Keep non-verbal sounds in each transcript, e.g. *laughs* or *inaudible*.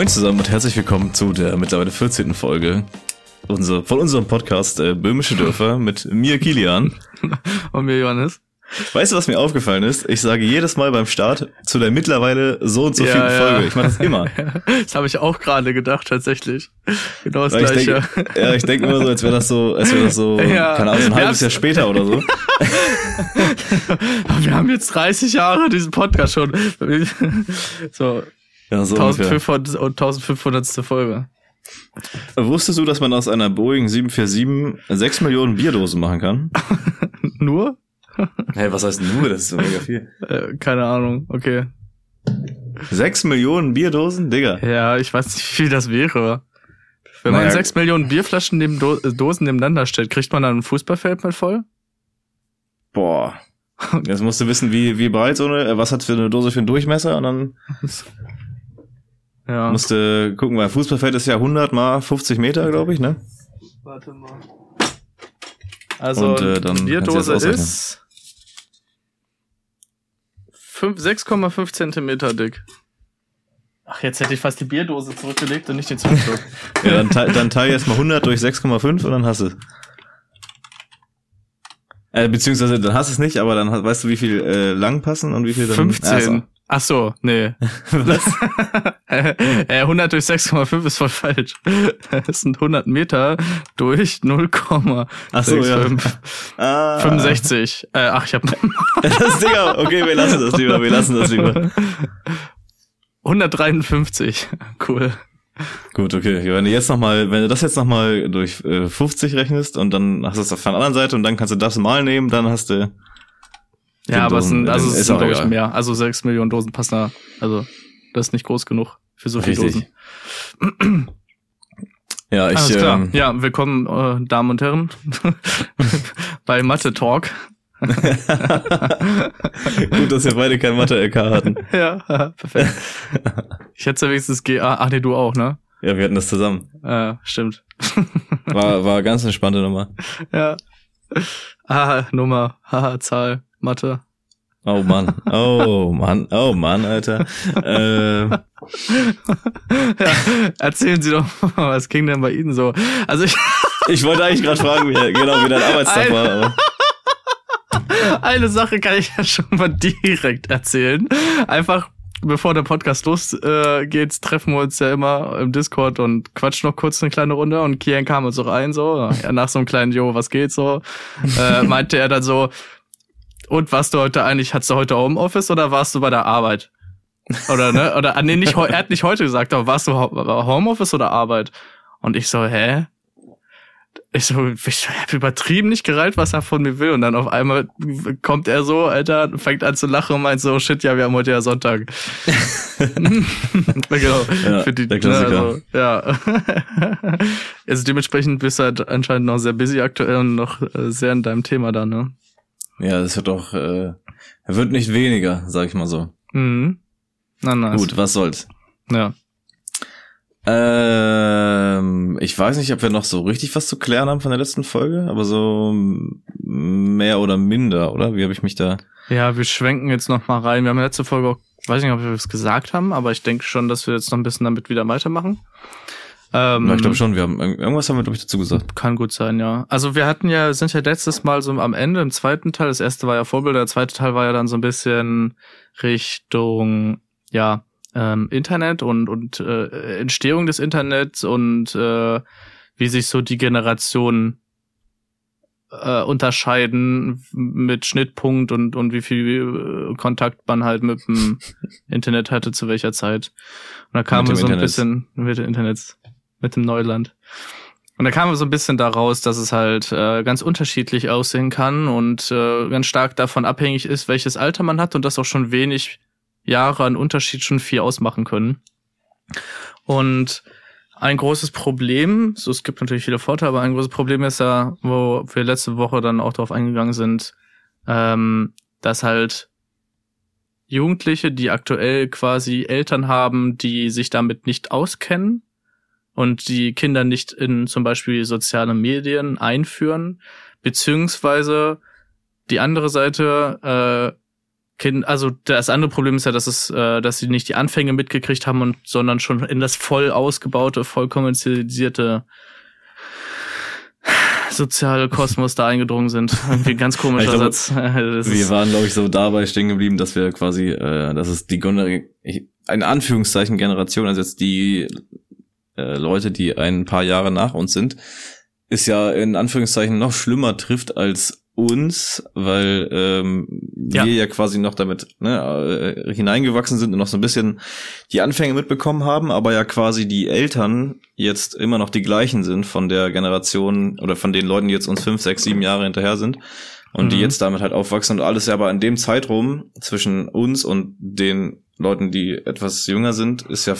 Moin zusammen und herzlich willkommen zu der mittlerweile 14. Folge von unserem Podcast äh, Böhmische Dörfer mit mir Kilian. *laughs* und mir Johannes. Weißt du, was mir aufgefallen ist? Ich sage jedes Mal beim Start zu der mittlerweile so und so ja, vielen ja. Folge. Ich mache das immer. *laughs* das habe ich auch gerade gedacht, tatsächlich. Genau das Weil gleiche. Ich denk, ja, ich denke immer so, als wäre das so, als wäre das so, *laughs* ja. keine Ahnung, so ein halbes Jahr später oder so. *laughs* Wir haben jetzt 30 Jahre diesen Podcast schon. so, ja, so 1500 und 1500. Folge. Wusstest du, dass man aus einer Boeing 747 6 Millionen Bierdosen machen kann? nur? *laughs* Hey, was heißt nur? Das ist so mega viel. Äh, keine Ahnung, okay. 6 Millionen Bierdosen? Digga. Ja, ich weiß nicht, wie viel das wäre. Wenn naja. man 6 Millionen Bierflaschen neben Do Dosen nebeneinander stellt, kriegt man dann ein Fußballfeld mal voll? Boah. Jetzt musst du wissen, wie, wie breit so eine, was hat für eine Dose für einen Durchmesser und dann *laughs* ja. Musste gucken, weil Fußballfeld ist ja 100 mal 50 Meter, glaube ich, ne? Warte mal. Also, Und, äh, dann Bierdose ist 6,5 Zentimeter dick. Ach, jetzt hätte ich fast die Bierdose zurückgelegt und nicht den Zündschluck. *laughs* ja, dann, teil, dann teil jetzt mal 100 durch 6,5 und dann hast du äh, beziehungsweise dann hast du es nicht, aber dann weißt du, wie viel äh, lang passen und wie viel dann. 15. Also, Ach so, nee. *laughs* Was? 100 *laughs* äh, durch 6,5 ist voll falsch. *laughs* Es sind 100 Meter durch 0,65. Ach so, ja. Ah. 65. Äh, ach, ich hab... das Digga, okay, wir lassen das lieber, wir lassen das lieber. 153. Cool. Gut, okay. Wenn du jetzt noch mal, wenn du das jetzt noch mal durch äh, 50 rechnest und dann hast du es auf der anderen Seite und dann kannst du das mal nehmen, dann hast du ja, aber es sind, also es sind, glaube ich, mehr. Also sechs Millionen Dosen passen da. Also, das ist nicht groß genug für so viele Dosen. Ja, ich. Alles klar. Ähm, ja, willkommen, äh, Damen und Herren, *laughs* bei Mathe Talk. *laughs* Gut, dass wir beide kein Mathe-LK hatten. *laughs* Ja, perfekt. Ich hätte ja wenigstens GA. Ach nee, du auch, ne? Ja, wir hatten das zusammen. Ja, stimmt. War, war ganz entspannte Nummer. Ja. Ah, Nummer, haha, Zahl. Mathe. Oh Mann, oh Mann, oh Mann, Alter. äh. *laughs* ja, erzählen Sie doch mal, was ging denn bei Ihnen so? Also ich, *laughs* ich wollte eigentlich gerade fragen, wie, genau wie dein Arbeitstag war. Aber. *laughs* Eine Sache kann ich ja schon mal direkt erzählen. Einfach bevor der Podcast losgeht, äh, treffen wir uns ja immer im Discord und quatschen noch kurz eine kleine Runde und Kian kam uns auch ein, so, nach so einem kleinen Jo, was geht so, äh, meinte er dann so, und warst du heute eigentlich, hattest du heute Homeoffice oder warst du bei der Arbeit? Oder, ne? Oder, ah, nee, nicht, er hat nicht heute gesagt, aber warst du Homeoffice oder Arbeit? Und ich so, hä? Ich so, ich hab übertrieben nicht gereilt, was er von mir will. Und dann auf einmal kommt er so, Alter, fängt an zu lachen und meint so, shit, ja, wir haben heute ja Sonntag. *laughs* genau. Ja, Für die, der Klassiker. Ne, also, ja. *laughs* also dementsprechend bist du halt anscheinend noch sehr busy aktuell und noch äh, sehr in deinem Thema da, ne? Ja, das wird doch, äh, wird nicht weniger, sag ich mal so. Mhm. Na, nice. Gut, was soll's. Ja. Ähm, ich weiß nicht, ob wir noch so richtig was zu klären haben von der letzten Folge, aber so mehr oder minder, oder? Wie habe ich mich da? Ja, wir schwenken jetzt noch mal rein. Wir haben letzte Folge auch, weiß nicht, ob wir es gesagt haben, aber ich denke schon, dass wir jetzt noch ein bisschen damit wieder weitermachen. Ähm, ja, ich glaube schon, wir haben irgendwas haben wir glaube ich dazu gesagt. Kann gut sein, ja. Also wir hatten ja sind ja letztes Mal so am Ende im zweiten Teil, das erste war ja Vorbild, der zweite Teil war ja dann so ein bisschen Richtung ja, ähm, Internet und und äh, Entstehung des Internets und äh, wie sich so die Generationen äh, unterscheiden mit Schnittpunkt und und wie viel äh, Kontakt man halt mit dem *laughs* Internet hatte zu welcher Zeit. Und da kam so ein bisschen mit dem Internet mit dem Neuland. Und da kam so ein bisschen daraus, dass es halt äh, ganz unterschiedlich aussehen kann und äh, ganz stark davon abhängig ist, welches Alter man hat und dass auch schon wenig Jahre an Unterschied schon viel ausmachen können. Und ein großes Problem, so es gibt natürlich viele Vorteile, aber ein großes Problem ist ja, wo wir letzte Woche dann auch darauf eingegangen sind, ähm, dass halt Jugendliche, die aktuell quasi Eltern haben, die sich damit nicht auskennen und die Kinder nicht in zum Beispiel soziale Medien einführen, beziehungsweise die andere Seite, äh, kind, also das andere Problem ist ja, dass es, äh, dass sie nicht die Anfänge mitgekriegt haben und sondern schon in das voll ausgebaute, voll kommerzialisierte soziale Kosmos da eingedrungen sind. Irgendwie ein ganz *laughs* komischer glaube, Satz. *laughs* wir waren, glaube ich, so dabei stehen geblieben, dass wir quasi, äh, dass es die eine Anführungszeichen Generation, also jetzt die äh, Leute, die ein paar Jahre nach uns sind, ist ja in Anführungszeichen noch schlimmer trifft als uns, weil ähm, ja. wir ja quasi noch damit ne, äh, hineingewachsen sind und noch so ein bisschen die Anfänge mitbekommen haben, aber ja quasi die Eltern jetzt immer noch die gleichen sind von der Generation oder von den Leuten, die jetzt uns fünf, sechs, sieben Jahre hinterher sind und mhm. die jetzt damit halt aufwachsen und alles ja aber in dem Zeitraum zwischen uns und den Leuten, die etwas jünger sind, ist ja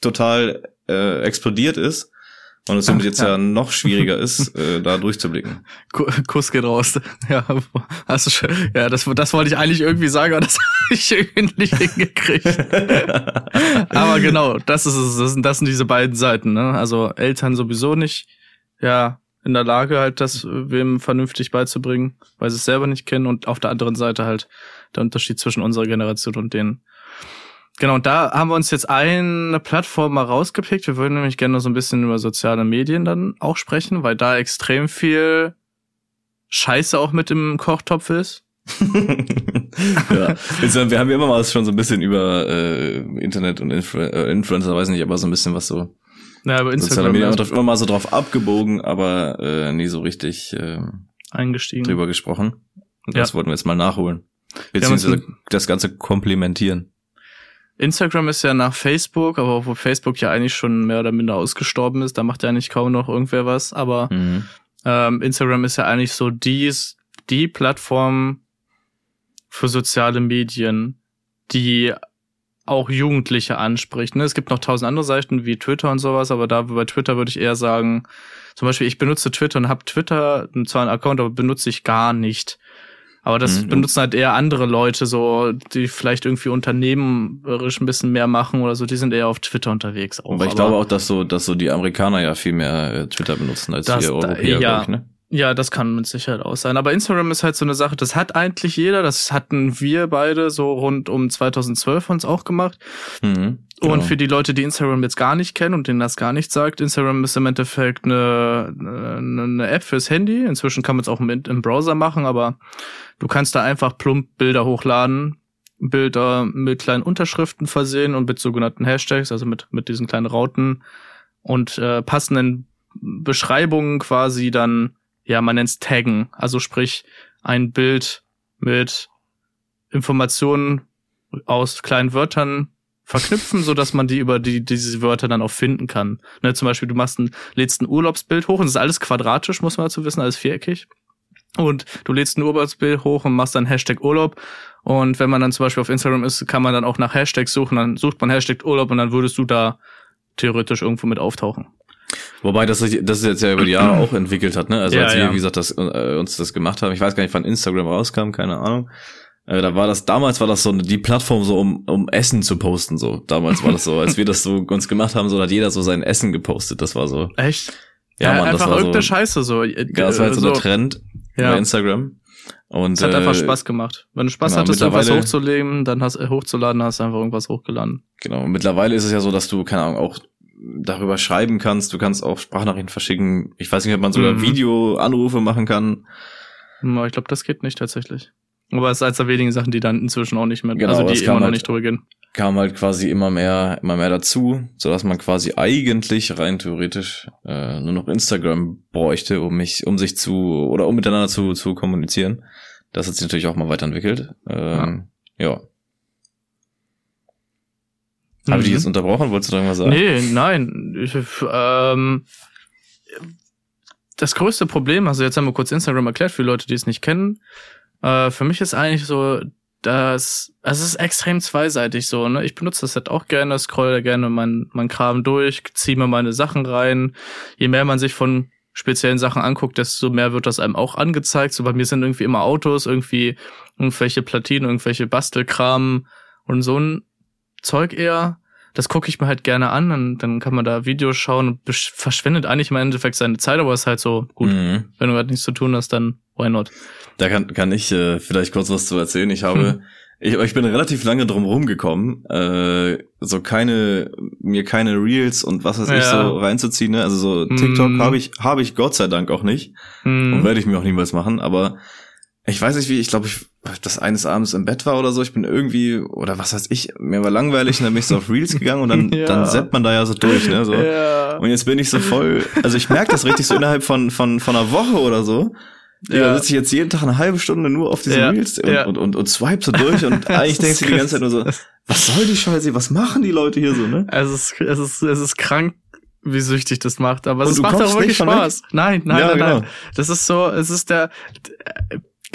total äh, explodiert ist und es somit jetzt ja. ja noch schwieriger ist, *laughs* äh, da durchzublicken. Kuss geht raus. *laughs* Ja, hast du schon. Ja, das, das wollte ich eigentlich irgendwie sagen, aber das *laughs* habe ich irgendwie nicht hingekriegt. aber genau, das ist es. Das sind, das sind diese beiden Seiten. Ne? Also Eltern sowieso nicht, ja, in der Lage halt, das wem vernünftig beizubringen, weil sie es selber nicht kennen. Und auf der anderen Seite halt der Unterschied zwischen unserer Generation und denen. Genau, und da haben wir uns jetzt eine Plattform mal rausgepickt. Wir würden nämlich gerne so ein bisschen über soziale Medien dann auch sprechen, weil da extrem viel Scheiße auch mit im Kochtopf ist. *laughs* ja. wir haben ja immer mal schon so ein bisschen über äh, Internet und Influ äh, Influencer, weiß nicht, aber so ein bisschen was so. Ja, aber Instagram. Medien haben immer mal so drauf abgebogen, aber äh, nie so richtig äh, eingestiegen. drüber gesprochen. Und das ja. wollten wir jetzt mal nachholen. Beziehungsweise das Ganze komplementieren. Instagram ist ja nach Facebook, aber obwohl Facebook ja eigentlich schon mehr oder minder ausgestorben ist, da macht ja eigentlich kaum noch irgendwer was. Aber mhm. ähm, Instagram ist ja eigentlich so dies, die Plattform für soziale Medien, die auch Jugendliche anspricht. Ne? Es gibt noch tausend andere Seiten wie Twitter und sowas, aber da bei Twitter würde ich eher sagen, zum Beispiel, ich benutze Twitter und habe Twitter zwar einen Account, aber benutze ich gar nicht. Aber das mhm. benutzen halt eher andere Leute, so, die vielleicht irgendwie unternehmerisch ein bisschen mehr machen oder so, die sind eher auf Twitter unterwegs auch. Aber ich glaube auch, dass so, dass so die Amerikaner ja viel mehr äh, Twitter benutzen als wir Europäer, ja, ich, ne? Ja, das kann mit Sicherheit auch sein. Aber Instagram ist halt so eine Sache, das hat eigentlich jeder. Das hatten wir beide so rund um 2012 uns auch gemacht. Mhm, genau. Und für die Leute, die Instagram jetzt gar nicht kennen und denen das gar nicht sagt, Instagram ist im Endeffekt eine, eine, App fürs Handy. Inzwischen kann man es auch im, im Browser machen, aber du kannst da einfach plump Bilder hochladen, Bilder mit kleinen Unterschriften versehen und mit sogenannten Hashtags, also mit, mit diesen kleinen Rauten und äh, passenden Beschreibungen quasi dann ja, man nennt's Taggen. Also sprich, ein Bild mit Informationen aus kleinen Wörtern verknüpfen, *laughs* so dass man die über die diese Wörter dann auch finden kann. Ne, zum Beispiel, du machst ein, lädst ein Urlaubsbild hoch und das ist alles quadratisch, muss man dazu wissen, alles viereckig. Und du lädst ein Urlaubsbild hoch und machst dann Hashtag Urlaub. Und wenn man dann zum Beispiel auf Instagram ist, kann man dann auch nach Hashtags suchen. Dann sucht man Hashtag Urlaub und dann würdest du da theoretisch irgendwo mit auftauchen. Wobei das sich das jetzt ja über die Jahre auch entwickelt hat, ne? Also ja, als wir, ja. wie gesagt, das, äh, uns das gemacht haben, ich weiß gar nicht, wann Instagram rauskam, keine Ahnung. Äh, da war das, damals war das so die Plattform so, um, um Essen zu posten, so. Damals war das so, als wir das so *laughs* uns gemacht haben, so hat jeder so sein Essen gepostet, das war so. Echt? Ja, ja Mann, einfach das war irgendeine so, Scheiße so. Ja, das war halt so, so der Trend ja. bei Instagram. Und, es hat äh, einfach Spaß gemacht. Wenn du Spaß genau, hattest, irgendwas hochzulegen, dann hast, äh, hochzuladen, hast du einfach irgendwas hochgeladen. Genau. Mittlerweile ist es ja so, dass du, keine Ahnung, auch darüber schreiben kannst. Du kannst auch Sprachnachrichten verschicken. Ich weiß nicht, ob man sogar mhm. Videoanrufe machen kann. Ich glaube, das geht nicht tatsächlich. Aber es ist eines der wenigen Sachen, die dann inzwischen auch nicht mehr, genau, also die immer noch halt, nicht drüber gehen. Kam halt quasi immer mehr, immer mehr dazu, so dass man quasi eigentlich rein theoretisch äh, nur noch Instagram bräuchte, um mich, um sich zu oder um miteinander zu zu kommunizieren. Das hat sich natürlich auch mal weiterentwickelt. Ähm, ja. ja. Mhm. Habe ich dich jetzt unterbrochen? Wolltest du irgendwas sagen? Nee, nein. Ich, ähm, das größte Problem, also jetzt haben wir kurz Instagram erklärt für Leute, die es nicht kennen. Äh, für mich ist eigentlich so, dass also es ist extrem zweiseitig so. Ne? Ich benutze das halt auch gerne, scroll da gerne mein, mein Kram durch, ziehe mir meine Sachen rein. Je mehr man sich von speziellen Sachen anguckt, desto mehr wird das einem auch angezeigt. So bei mir sind irgendwie immer Autos, irgendwie irgendwelche Platinen, irgendwelche Bastelkram, Und so ein Zeug eher, das gucke ich mir halt gerne an und dann kann man da Videos schauen und verschwendet eigentlich im Endeffekt seine Zeit, aber ist halt so, gut, mhm. wenn du gerade nichts zu tun hast, dann why not? Da kann, kann ich äh, vielleicht kurz was zu erzählen. Ich habe, hm. *laughs* ich, ich bin relativ lange drum rumgekommen, äh, so keine, mir keine Reels und was weiß ja. ich so reinzuziehen. Ne? Also so TikTok hm. habe ich, habe ich Gott sei Dank auch nicht hm. und werde ich mir auch niemals machen, aber ich weiß nicht wie, ich glaube, ich das eines Abends im Bett war oder so, ich bin irgendwie, oder was weiß ich, mir war langweilig und dann bin ich so auf Reels gegangen und dann, *laughs* ja. dann seppt man da ja so durch, ne, so. Ja. Und jetzt bin ich so voll, also ich merke das richtig so innerhalb von, von, von einer Woche oder so. Ja. Da sitze ich jetzt jeden Tag eine halbe Stunde nur auf diesen ja. Reels und, ja. und, und, und swipe so durch und *laughs* eigentlich denkst du die ganze Zeit nur so, was soll die Scheiße, was machen die Leute hier so, ne? Es ist, es ist, es ist krank, wie süchtig das macht, aber es macht auch wirklich Spaß. Nein, nein, ja, nein, genau. nein. Das ist so, es ist der,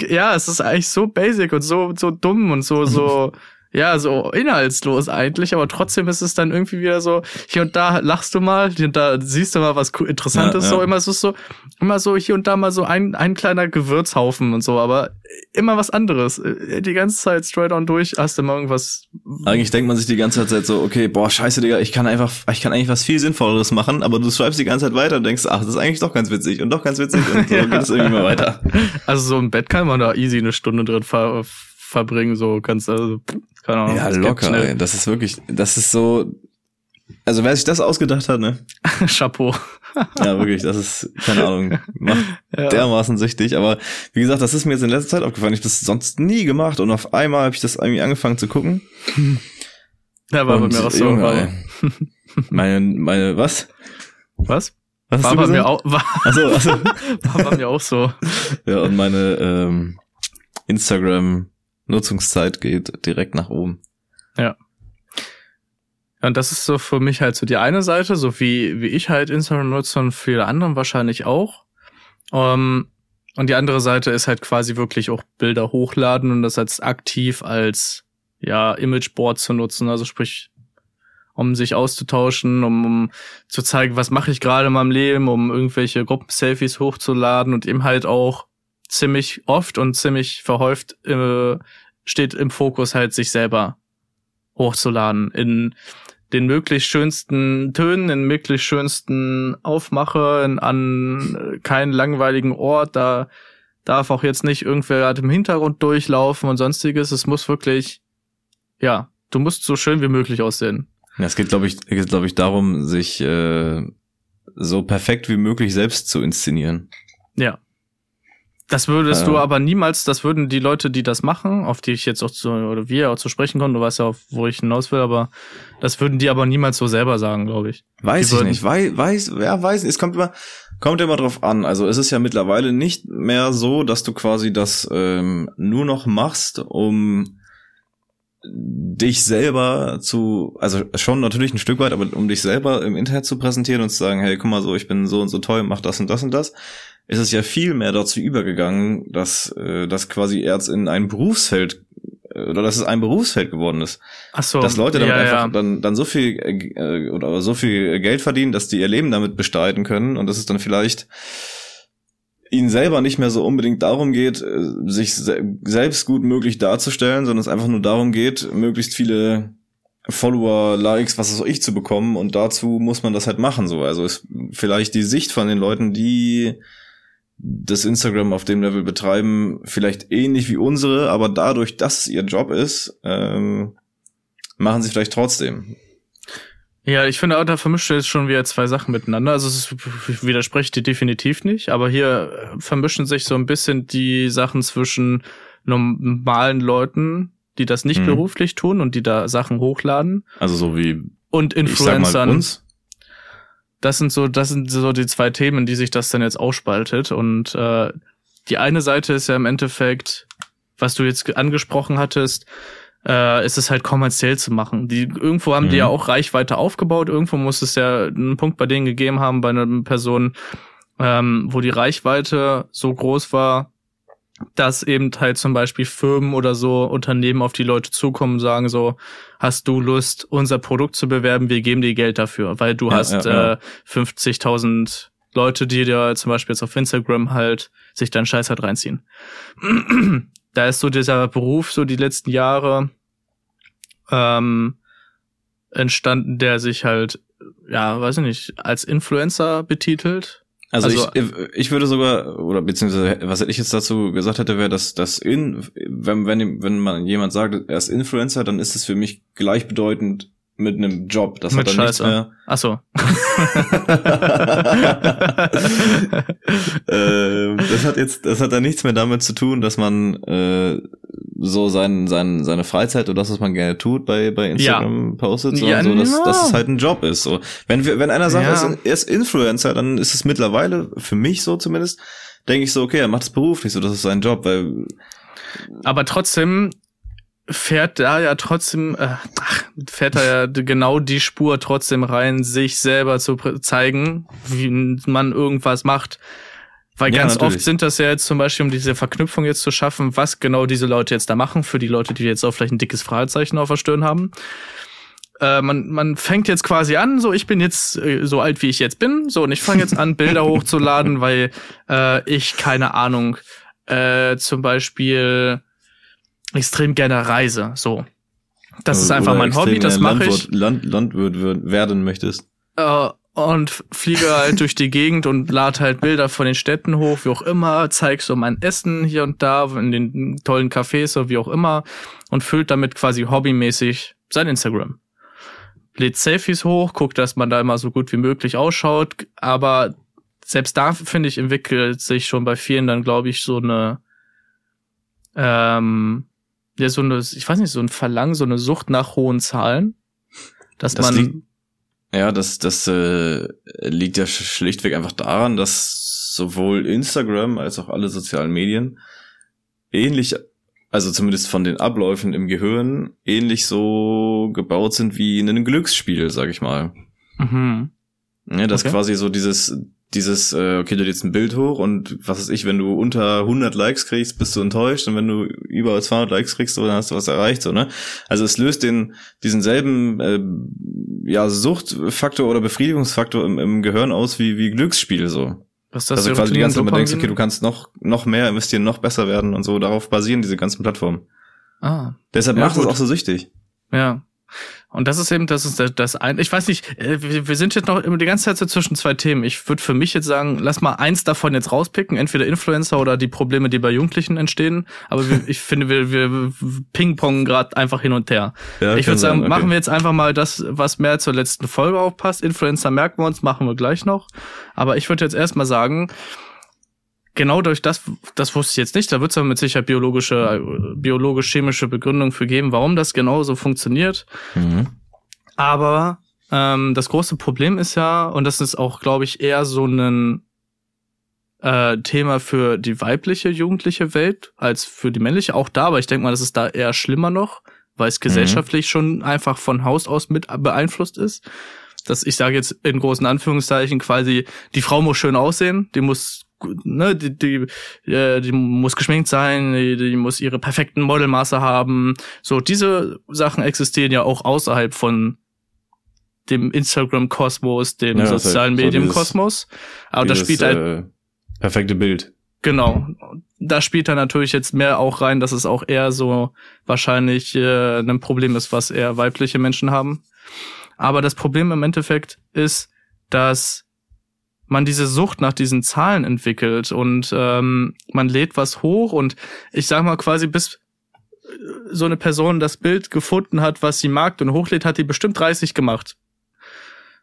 ja, es ist eigentlich so basic und so, so dumm und so, so, *laughs* ja, so inhaltslos eigentlich, aber trotzdem ist es dann irgendwie wieder so, hier und da lachst du mal, hier und da siehst du mal was Interessantes, ja, ja. so immer so, so, immer so hier und da mal so ein, ein kleiner Gewürzhaufen und so, aber immer was anderes. Äh, die ganze Zeit straight on durch hast du immer irgendwas. Eigentlich denkt man sich die ganze Zeit so, okay, boah, scheiße, Digga, ich kann einfach, ich kann eigentlich was viel Sinnvolleres machen, aber du swipest die ganze Zeit weiter und denkst, ach, das ist eigentlich doch ganz witzig und doch ganz witzig und so ja. *laughs* geht es irgendwie mal weiter. Also so im Bett kann man da easy eine Stunde drin ver verbringen, so kannst also, keine Ahnung. Ja, locker, ey. Das ist wirklich, das ist so, also wer sich das ausgedacht hat, ne? *laughs* Chapeau. ja, wirklich, das ist, keine Ahnung, macht *laughs* ja. dermaßen süchtig. Aber wie gesagt, das ist mir jetzt in letzter Zeit aufgefallen. Ich habe das sonst nie gemacht und auf einmal habe ich das irgendwie angefangen zu gucken. *laughs* Ja, war und bei mir auch so. Junge, meine, meine, was? Was? Was war bei mir auch, war, achso, achso. war bei mir auch so. Ja, und meine ähm, Instagram-Nutzungszeit geht direkt nach oben. Ja. Und das ist so für mich halt so die eine Seite, so wie, wie ich halt Instagram nutze und viele anderen wahrscheinlich auch. Um, ähm, und die andere Seite ist halt quasi wirklich auch Bilder hochladen und das als aktiv als ja Imageboard zu nutzen, also sprich um sich auszutauschen, um, um zu zeigen, was mache ich gerade in meinem Leben, um irgendwelche Gruppenselfies hochzuladen und eben halt auch ziemlich oft und ziemlich verhäuft äh, steht im Fokus halt sich selber hochzuladen in den möglichst schönsten Tönen, den möglichst schönsten Aufmache an keinen langweiligen Ort. Da darf auch jetzt nicht irgendwer gerade im Hintergrund durchlaufen und sonstiges. Es muss wirklich, ja, du musst so schön wie möglich aussehen. Ja, es geht, glaube ich, geht, glaube ich, darum, sich äh, so perfekt wie möglich selbst zu inszenieren. Ja. Das würdest du aber niemals, das würden die Leute, die das machen, auf die ich jetzt auch zu, oder wir auch zu sprechen konnten, du weißt ja, wo ich hinaus will, aber das würden die aber niemals so selber sagen, glaube ich. Weiß die ich nicht, weiß, weiß, ja, weiß, es kommt immer, kommt immer drauf an. Also es ist ja mittlerweile nicht mehr so, dass du quasi das ähm, nur noch machst, um dich selber zu, also schon natürlich ein Stück weit, aber um dich selber im Internet zu präsentieren und zu sagen, hey, guck mal so, ich bin so und so toll, mach das und das und das ist es ja viel mehr dazu übergegangen, dass äh, das quasi erst in ein Berufsfeld äh, oder dass es ein Berufsfeld geworden ist. Ach so, dass Leute damit ja, einfach ja. dann dann so viel äh, oder so viel Geld verdienen, dass die ihr Leben damit bestreiten können und dass es dann vielleicht ihnen selber nicht mehr so unbedingt darum geht, äh, sich selbst gut möglich darzustellen, sondern es einfach nur darum geht, möglichst viele Follower, Likes, was weiß ich zu bekommen und dazu muss man das halt machen so. Also ist vielleicht die Sicht von den Leuten, die das Instagram auf dem Level betreiben, vielleicht ähnlich wie unsere, aber dadurch, dass es ihr Job ist, ähm, machen sie vielleicht trotzdem. Ja, ich finde da vermischt jetzt schon wieder zwei Sachen miteinander. Also es widerspricht die definitiv nicht, aber hier äh, vermischen sich so ein bisschen die Sachen zwischen normalen Leuten, die das nicht mhm. beruflich tun und die da Sachen hochladen. Also so wie und Influencern. uns das sind so, das sind so die zwei Themen, die sich das dann jetzt ausspaltet. Und äh, die eine Seite ist ja im Endeffekt, was du jetzt angesprochen hattest, äh, ist es halt kommerziell zu machen. Die irgendwo haben mhm. die ja auch Reichweite aufgebaut. Irgendwo muss es ja einen Punkt bei denen gegeben haben bei einer Person, ähm, wo die Reichweite so groß war, dass eben halt zum Beispiel Firmen oder so Unternehmen auf die Leute zukommen und sagen so, hast du Lust, unser Produkt zu bewerben, wir geben dir Geld dafür, weil du ja, hast ja, äh, 50.000 Leute, die dir zum Beispiel jetzt auf Instagram halt sich deinen Scheiß halt reinziehen. *clears throat* da ist so dieser Beruf so die letzten Jahre ähm, entstanden, der sich halt, ja, weiß ich nicht, als Influencer betitelt. Also, also ich, ich würde sogar, oder beziehungsweise, was ich jetzt dazu gesagt hätte, wäre, dass das in, wenn, wenn, wenn man jemand sagt, er ist Influencer, dann ist es für mich gleichbedeutend mit einem Job. Das mit hat dann nichts mehr. Ach so. *laughs* äh, das hat jetzt, das hat dann nichts mehr damit zu tun, dass man äh, so sein, sein, seine Freizeit oder das, was man gerne tut, bei, bei Instagram ja. postet, sondern ja, so, dass, dass es halt ein Job ist. So, wenn wir, wenn einer sagt, ja. er ist Influencer, dann ist es mittlerweile für mich so zumindest, denke ich so, okay, er macht es beruflich, so das ist sein Job, weil aber trotzdem fährt da ja trotzdem, äh, ach, fährt da ja genau die Spur trotzdem rein, sich selber zu zeigen, wie man irgendwas macht. Weil ja, ganz natürlich. oft sind das ja jetzt zum Beispiel, um diese Verknüpfung jetzt zu schaffen, was genau diese Leute jetzt da machen, für die Leute, die jetzt auch vielleicht ein dickes Fragezeichen auf der Stirn haben. Äh, man, man fängt jetzt quasi an, so ich bin jetzt äh, so alt, wie ich jetzt bin, so und ich fange jetzt an, Bilder *laughs* hochzuladen, weil äh, ich, keine Ahnung, äh, zum Beispiel extrem gerne reise. So. Das ist einfach mein Hobby, das mache ich. Land, Landwirt werden möchtest. Äh, und fliege halt durch die Gegend und lade halt Bilder von den Städten hoch, wie auch immer, zeig so mein Essen hier und da in den tollen Cafés oder wie auch immer und füllt damit quasi hobbymäßig sein Instagram. Lädt Selfies hoch, guckt, dass man da immer so gut wie möglich ausschaut, aber selbst da, finde ich, entwickelt sich schon bei vielen dann, glaube ich, so eine ähm, ja, so eine, ich weiß nicht, so ein Verlangen, so eine Sucht nach hohen Zahlen, dass das man. Liegt, ja, das, das äh, liegt ja schlichtweg einfach daran, dass sowohl Instagram als auch alle sozialen Medien ähnlich, also zumindest von den Abläufen im Gehirn, ähnlich so gebaut sind wie in einem Glücksspiel, sag ich mal. Mhm. Ja, das okay. quasi so dieses, dieses, äh, okay, du lädst ein Bild hoch und was weiß ich, wenn du unter 100 Likes kriegst, bist du enttäuscht und wenn du über 200 Likes kriegst, so, dann hast du was erreicht, so, ne? Also es löst den, diesen selben, äh, ja, Suchtfaktor oder Befriedigungsfaktor im, im Gehirn aus wie, wie Glücksspiel, so. Was das also quasi die ganze Zeit man denkst, okay, du kannst noch, noch mehr investieren, noch besser werden und so, darauf basieren diese ganzen Plattformen. Ah. Deshalb ja, macht es auch so süchtig. Ja. Und das ist eben, das ist das, das ein. Ich weiß nicht, äh, wir sind jetzt noch immer die ganze Zeit so zwischen zwei Themen. Ich würde für mich jetzt sagen, lass mal eins davon jetzt rauspicken, entweder Influencer oder die Probleme, die bei Jugendlichen entstehen. Aber ich finde, wir, wir ping-pongen gerade einfach hin und her. Ja, ich würde sagen, okay. machen wir jetzt einfach mal das, was mehr zur letzten Folge aufpasst. Influencer merken wir uns, machen wir gleich noch. Aber ich würde jetzt erstmal sagen, genau durch das, das wusste ich jetzt nicht, da wird es aber mit Sicherheit biologische, biologisch-chemische Begründung für geben, warum das genau so funktioniert. Mhm. Aber ähm, das große Problem ist ja, und das ist auch, glaube ich, eher so ein äh, Thema für die weibliche jugendliche Welt als für die männliche, auch da, aber ich denke mal, das ist da eher schlimmer noch, weil es mhm. gesellschaftlich mhm. schon einfach von Haus aus mit beeinflusst ist. Dass ich sage jetzt in großen Anführungszeichen quasi, die Frau muss schön aussehen, die muss ne, die, die, äh, die muss geschminkt sein, die, die muss ihre perfekten Modelmaße haben. So, diese Sachen existieren ja auch außerhalb von dem Instagram-Kosmos, dem ja, sozialen halt Medien-Kosmos. Aber das spielt halt. Äh, perfekte Bild. Genau. Da spielt er natürlich jetzt mehr auch rein, dass es auch eher so wahrscheinlich äh, ein Problem ist, was eher weibliche Menschen haben. Aber das Problem im Endeffekt ist, dass man diese Sucht nach diesen Zahlen entwickelt und ähm, man lädt was hoch und ich sag mal quasi bis so eine Person das Bild gefunden hat, was sie mag und hochlädt, hat die bestimmt 30 gemacht.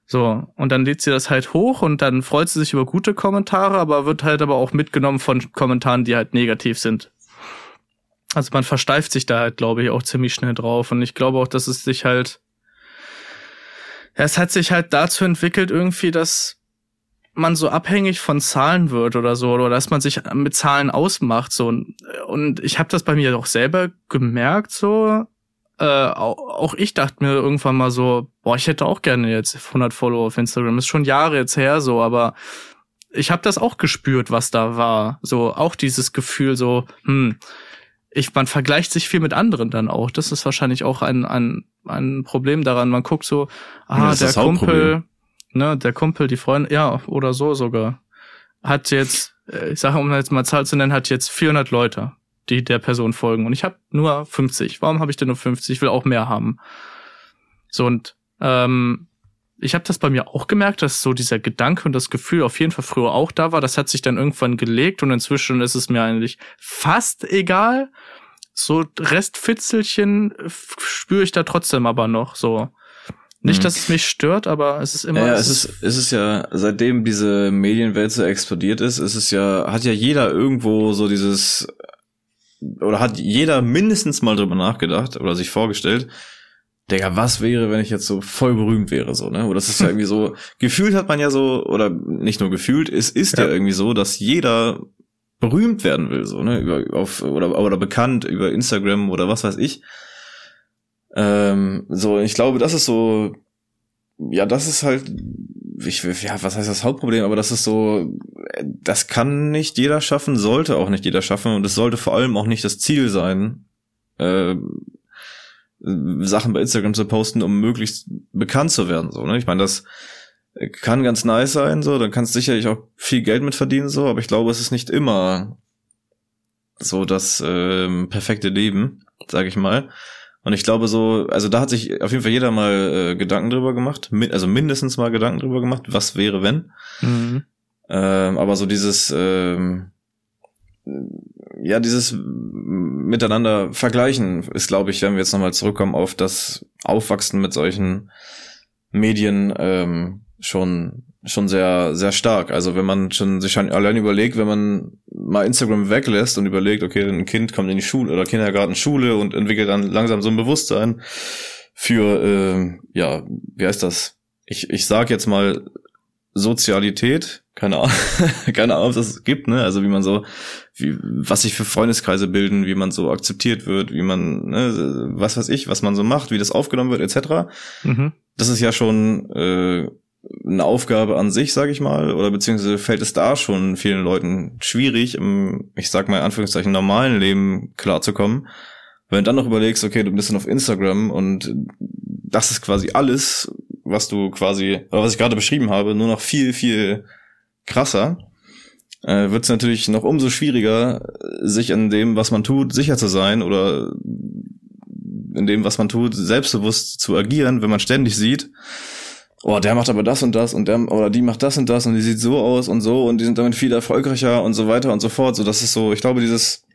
So, und dann lädt sie das halt hoch und dann freut sie sich über gute Kommentare, aber wird halt aber auch mitgenommen von Kommentaren, die halt negativ sind. Also man versteift sich da halt, glaube ich, auch ziemlich schnell drauf. Und ich glaube auch, dass es sich halt, ja, es hat sich halt dazu entwickelt irgendwie, dass man so abhängig von Zahlen wird oder so oder dass man sich mit Zahlen ausmacht so. Und ich habe das bei mir auch selber gemerkt so. Äh, auch ich dachte mir irgendwann mal so boah ich hätte auch gerne jetzt 100 Follower auf Instagram. Ist schon Jahre jetzt her so aber ich habe das auch gespürt was da war. So auch dieses Gefühl so hm ich man vergleicht sich viel mit anderen dann auch. Das ist wahrscheinlich auch ein ein ein Problem daran. Man guckt so ah der Kumpel ne, der Kumpel, die Freundin, ja, oder so sogar, hat jetzt, äh, ich sage, um jetzt mal Zahl zu nennen, hat jetzt 400 Leute. die der Person folgen. Und ich habe nur 50. Warum habe ich denn nur 50? Ich will auch mehr haben. So und ähm, ich habe das bei mir auch gemerkt, dass so dieser Gedanke und das Gefühl auf jeden Fall früher auch da war. Das hat sich dann irgendwann gelegt und inzwischen ist es mir eigentlich fast egal. So Restfitzelchen spüre ich da trotzdem aber noch so. Nicht, mhm. dass es mich stört, aber es ist immer. Ja, es ist, es ist ja, seitdem diese Medienwelt so explodiert ist, ist es ja, hat ja jeder irgendwo so dieses, oder hat jeder mindestens mal drüber nachgedacht oder sich vorgestellt, Digga, was wäre, wenn ich jetzt so voll berühmt wäre, so, ne? Oder das ist ja irgendwie so, *laughs* gefühlt hat man ja so, oder nicht nur gefühlt, es ist ja, ja irgendwie so, dass jeder berühmt werden will, so, ne? Über, auf, oder, oder bekannt über Instagram oder was weiß ich. Ähm, so, ich glaube, das ist so, ja, das ist halt, ich, ja, was heißt das Hauptproblem, aber das ist so, das kann nicht jeder schaffen, sollte auch nicht jeder schaffen und es sollte vor allem auch nicht das Ziel sein, äh, Sachen bei Instagram zu posten, um möglichst bekannt zu werden. So, ne? Ich meine, das kann ganz nice sein, so, dann kannst sicherlich auch viel Geld mit verdienen, so, aber ich glaube, es ist nicht immer so das ähm, perfekte Leben, sag ich mal. Und ich glaube so, also da hat sich auf jeden Fall jeder mal äh, Gedanken drüber gemacht, mi also mindestens mal Gedanken drüber gemacht, was wäre wenn. Mhm. Ähm, aber so dieses ähm, ja, dieses miteinander vergleichen ist, glaube ich, wenn wir jetzt nochmal zurückkommen auf das Aufwachsen mit solchen Medien, ähm, schon, schon sehr, sehr stark. Also wenn man schon sich schon allein überlegt, wenn man mal Instagram weglässt und überlegt, okay, ein Kind kommt in die Schule oder Kindergarten, Schule und entwickelt dann langsam so ein Bewusstsein für, äh, ja, wie heißt das? Ich, ich sag jetzt mal Sozialität, keine Ahnung, *laughs* keine Ahnung, ob es das gibt, ne? Also wie man so, wie, was sich für Freundeskreise bilden, wie man so akzeptiert wird, wie man, ne, was weiß ich, was man so macht, wie das aufgenommen wird, etc. Mhm. Das ist ja schon äh, eine Aufgabe an sich, sage ich mal, oder beziehungsweise fällt es da schon vielen Leuten schwierig, im, ich sag mal in Anführungszeichen, normalen Leben klarzukommen. Wenn du dann noch überlegst, okay, du bist dann auf Instagram und das ist quasi alles, was du quasi, oder was ich gerade beschrieben habe, nur noch viel, viel krasser, äh, wird es natürlich noch umso schwieriger, sich in dem, was man tut, sicher zu sein oder in dem, was man tut, selbstbewusst zu agieren, wenn man ständig sieht, oh, der macht aber das und das und der oder die macht das und das und die sieht so aus und so und die sind damit viel erfolgreicher und so weiter und so fort. So, das ist so, ich glaube, dieses,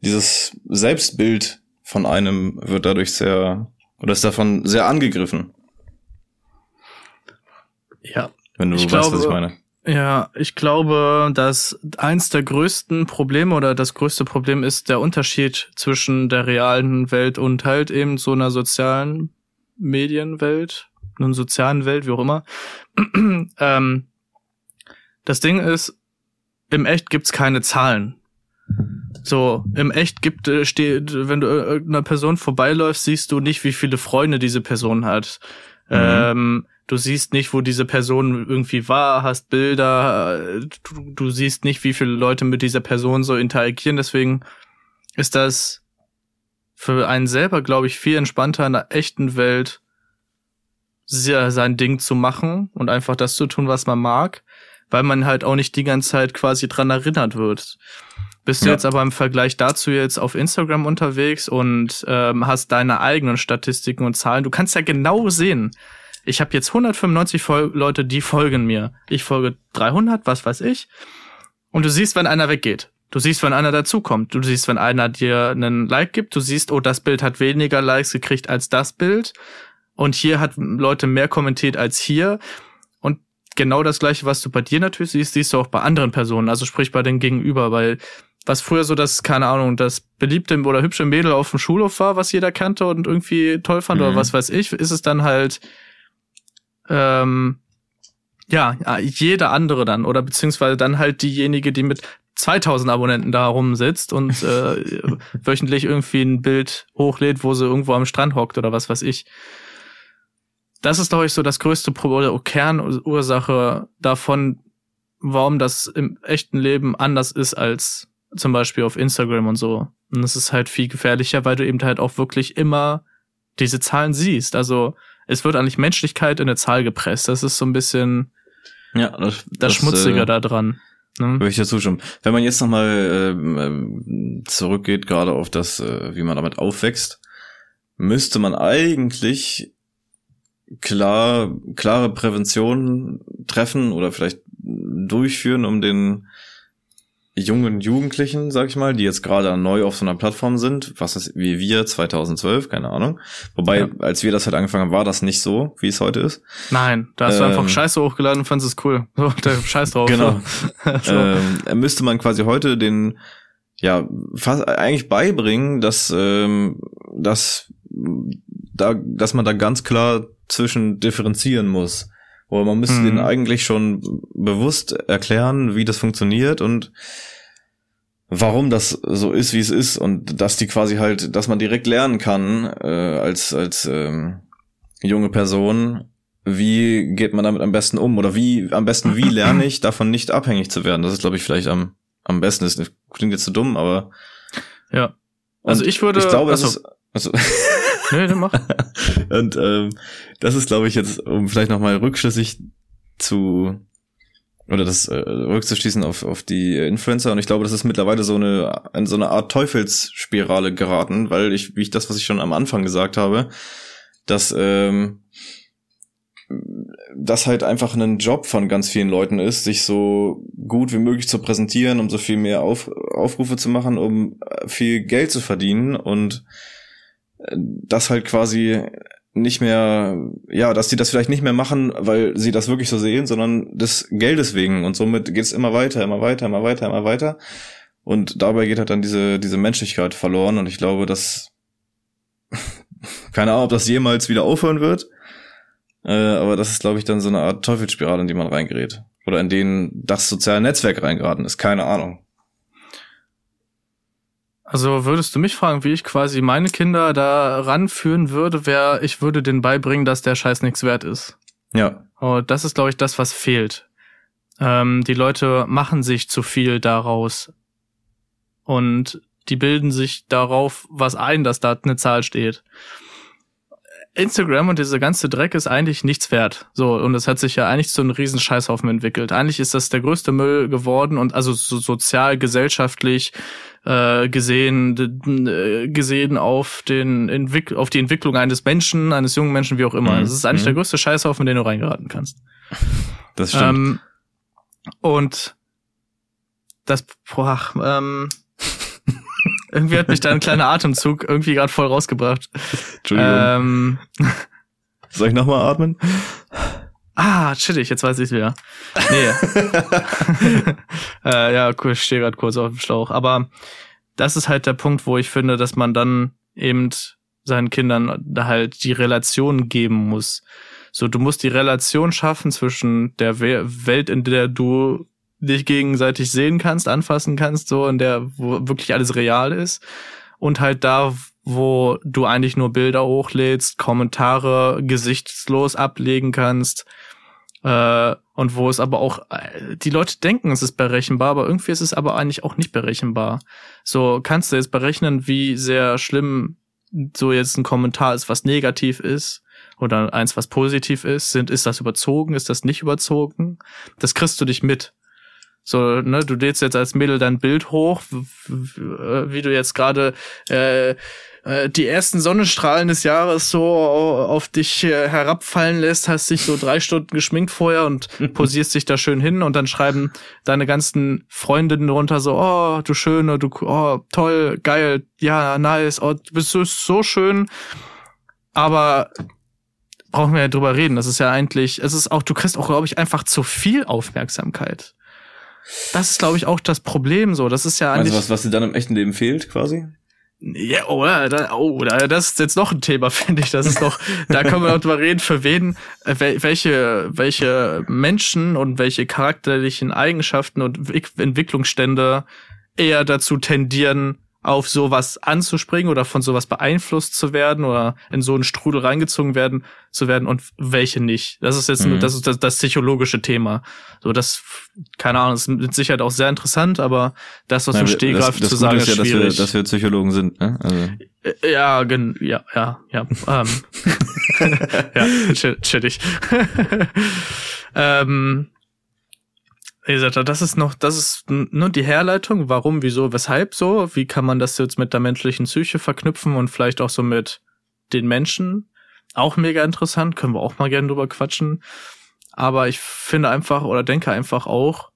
dieses Selbstbild von einem wird dadurch sehr, oder ist davon sehr angegriffen. Ja. Wenn du ich weißt, glaube, was ich meine. Ja, ich glaube, dass eins der größten Probleme oder das größte Problem ist der Unterschied zwischen der realen Welt und halt eben so einer sozialen Medienwelt einer sozialen Welt, wie auch immer. *clears throat* ähm, das Ding ist, im Echt gibt's keine Zahlen. So, im Echt gibt, äh, steht, wenn du irgendeiner Person vorbeiläufst, siehst du nicht, wie viele Freunde diese Person hat. Mhm. Ähm, du siehst nicht, wo diese Person irgendwie war, hast Bilder, du, du siehst nicht, wie viele Leute mit dieser Person so interagieren. Deswegen ist das für einen selber, glaube ich, viel entspannter in der echten Welt sein Ding zu machen und einfach das zu tun, was man mag, weil man halt auch nicht die ganze Zeit quasi dran erinnert wird. Bist du jetzt aber im Vergleich dazu jetzt auf Instagram unterwegs und ähm, hast deine eigenen Statistiken und Zahlen, du kannst ja genau sehen, ich habe jetzt 195 Vol Leute, die folgen mir. Ich folge 300, was weiß ich. Und du siehst, wenn einer weggeht. Du siehst, wenn einer dazukommt. Du siehst, wenn einer dir einen Like gibt. Du siehst, oh, das Bild hat weniger Likes gekriegt als das Bild. Und hier hat Leute mehr kommentiert als hier. Und genau das gleiche, was du bei dir natürlich siehst, siehst du auch bei anderen Personen. Also sprich bei den Gegenüber, weil was früher so das, keine Ahnung, das beliebte oder hübsche Mädel auf dem Schulhof war, was jeder kannte und irgendwie toll fand mhm. oder was weiß ich, ist es dann halt, ähm, ja, jeder andere dann oder beziehungsweise dann halt diejenige, die mit 2000 Abonnenten da rumsitzt und äh, *laughs* wöchentlich irgendwie ein Bild hochlädt, wo sie irgendwo am Strand hockt oder was weiß ich das ist, glaube ich, so das größte Problem oder Kernursache davon, warum das im echten Leben anders ist als zum Beispiel auf Instagram und so. Und es ist halt viel gefährlicher, weil du eben halt auch wirklich immer diese Zahlen siehst. Also es wird eigentlich Menschlichkeit in eine Zahl gepresst. Das ist so ein bisschen ja, das, das, das Schmutzige äh, da dran. Ne? Würde ich dir zustimmen. Wenn man jetzt nochmal äh, zurückgeht, gerade auf das, äh, wie man damit aufwächst, müsste man eigentlich klar, klare Prävention treffen oder vielleicht durchführen, um den jungen Jugendlichen, sag ich mal, die jetzt gerade neu auf so einer Plattform sind, was ist wie wir 2012, keine Ahnung. Wobei, ja. als wir das halt angefangen haben, war das nicht so, wie es heute ist. Nein, da hast ähm, du einfach ähm, Scheiße hochgeladen und fandest es cool. *laughs* So, der Scheiß drauf. Genau. *laughs* so. ähm, müsste man quasi heute den, ja, fast eigentlich beibringen, dass, ähm, dass da, dass man da ganz klar zwischen differenzieren muss. Oder man müsste mhm. denen eigentlich schon bewusst erklären, wie das funktioniert und warum das so ist, wie es ist und dass die quasi halt, dass man direkt lernen kann äh, als als ähm, junge Person, wie geht man damit am besten um oder wie am besten wie lerne ich davon nicht abhängig zu werden. Das ist glaube ich vielleicht am am besten. Das klingt jetzt zu so dumm, aber ja. Also ich würde. Ich glaube, also, es ist, also *laughs* Nee, dann mach. *laughs* Und ähm, das ist, glaube ich, jetzt, um vielleicht nochmal rückschlüssig zu oder das äh, rückzuschließen auf, auf die Influencer und ich glaube, das ist mittlerweile so eine in so eine Art Teufelsspirale geraten, weil ich, wie ich das, was ich schon am Anfang gesagt habe, dass ähm, das halt einfach ein Job von ganz vielen Leuten ist, sich so gut wie möglich zu präsentieren, um so viel mehr Auf, Aufrufe zu machen, um viel Geld zu verdienen und das halt quasi nicht mehr, ja, dass die das vielleicht nicht mehr machen, weil sie das wirklich so sehen, sondern des Geldes wegen. Und somit geht es immer weiter, immer weiter, immer weiter, immer weiter. Und dabei geht halt dann diese, diese Menschlichkeit verloren. Und ich glaube, dass, *laughs* keine Ahnung, ob das jemals wieder aufhören wird. Äh, aber das ist, glaube ich, dann so eine Art Teufelsspirale, in die man reingerät. Oder in denen das soziale Netzwerk reingeraten ist. Keine Ahnung. Also würdest du mich fragen, wie ich quasi meine Kinder da ranführen würde, wäre, ich würde denen beibringen, dass der Scheiß nichts wert ist. Ja. Und das ist, glaube ich, das, was fehlt. Ähm, die Leute machen sich zu viel daraus. Und die bilden sich darauf was ein, dass da eine Zahl steht. Instagram und dieser ganze Dreck ist eigentlich nichts wert. So, und es hat sich ja eigentlich zu einem riesen Scheißhaufen entwickelt. Eigentlich ist das der größte Müll geworden und also so sozial, gesellschaftlich äh, gesehen, äh, gesehen auf den Entwick auf die Entwicklung eines Menschen, eines jungen Menschen, wie auch immer. Mhm. Das ist eigentlich mhm. der größte Scheißhaufen, in den du reingeraten kannst. Das stimmt. Ähm, und das, boah, ähm, irgendwie hat mich da ein kleiner Atemzug irgendwie gerade voll rausgebracht. Entschuldigung. Ähm, Soll ich nochmal atmen? Ah, chillig, jetzt weiß ich wieder. Nee. *laughs* äh, ja, cool, ich stehe gerade kurz auf dem Schlauch. Aber das ist halt der Punkt, wo ich finde, dass man dann eben seinen Kindern halt die Relation geben muss. So, du musst die Relation schaffen zwischen der Welt, in der du dich gegenseitig sehen kannst, anfassen kannst, so in der, wo wirklich alles real ist. Und halt da, wo du eigentlich nur Bilder hochlädst, Kommentare gesichtslos ablegen kannst. Äh, und wo es aber auch, äh, die Leute denken, es ist berechenbar, aber irgendwie ist es aber eigentlich auch nicht berechenbar. So kannst du jetzt berechnen, wie sehr schlimm so jetzt ein Kommentar ist, was negativ ist oder eins, was positiv ist. Sind, ist das überzogen? Ist das nicht überzogen? Das kriegst du dich mit. So, ne, du lädst jetzt als Mädel dein Bild hoch, wie du jetzt gerade äh, äh, die ersten Sonnenstrahlen des Jahres so auf dich äh, herabfallen lässt, hast dich so drei Stunden geschminkt vorher und *laughs* posierst dich da schön hin und dann schreiben deine ganzen Freundinnen runter so, oh, du schöne, du, oh, toll, geil, ja, nice, oh, du bist so, so schön. Aber brauchen wir ja drüber reden. Das ist ja eigentlich, es ist auch, du kriegst auch, glaube ich, einfach zu viel Aufmerksamkeit. Das ist, glaube ich, auch das Problem so. Das ist ja eigentlich. Also was, was dir dann im echten Leben fehlt, quasi? Ja, oh, da, oh, das ist jetzt noch ein Thema, *laughs* finde ich. Das ist doch, da können wir noch drüber reden, für wen, äh, welche, welche Menschen und welche charakterlichen Eigenschaften und Entwicklungsstände eher dazu tendieren, auf sowas anzuspringen oder von sowas beeinflusst zu werden oder in so einen Strudel reingezogen werden zu werden und welche nicht. Das ist jetzt mhm. das ist das, das psychologische Thema. So das keine Ahnung, ist mit Sicherheit auch sehr interessant, aber das was ja, du stehgreif zu sagen ist, ja, dass wir, dass wir Psychologen sind, ne? Also. Äh, ja, gen, ja, ja, ja. ähm. *laughs* *laughs* ja, chillig. *laughs* ähm, wie gesagt, das ist noch, das ist nur die Herleitung, warum, wieso, weshalb so, wie kann man das jetzt mit der menschlichen Psyche verknüpfen und vielleicht auch so mit den Menschen. Auch mega interessant, können wir auch mal gerne drüber quatschen. Aber ich finde einfach oder denke einfach auch,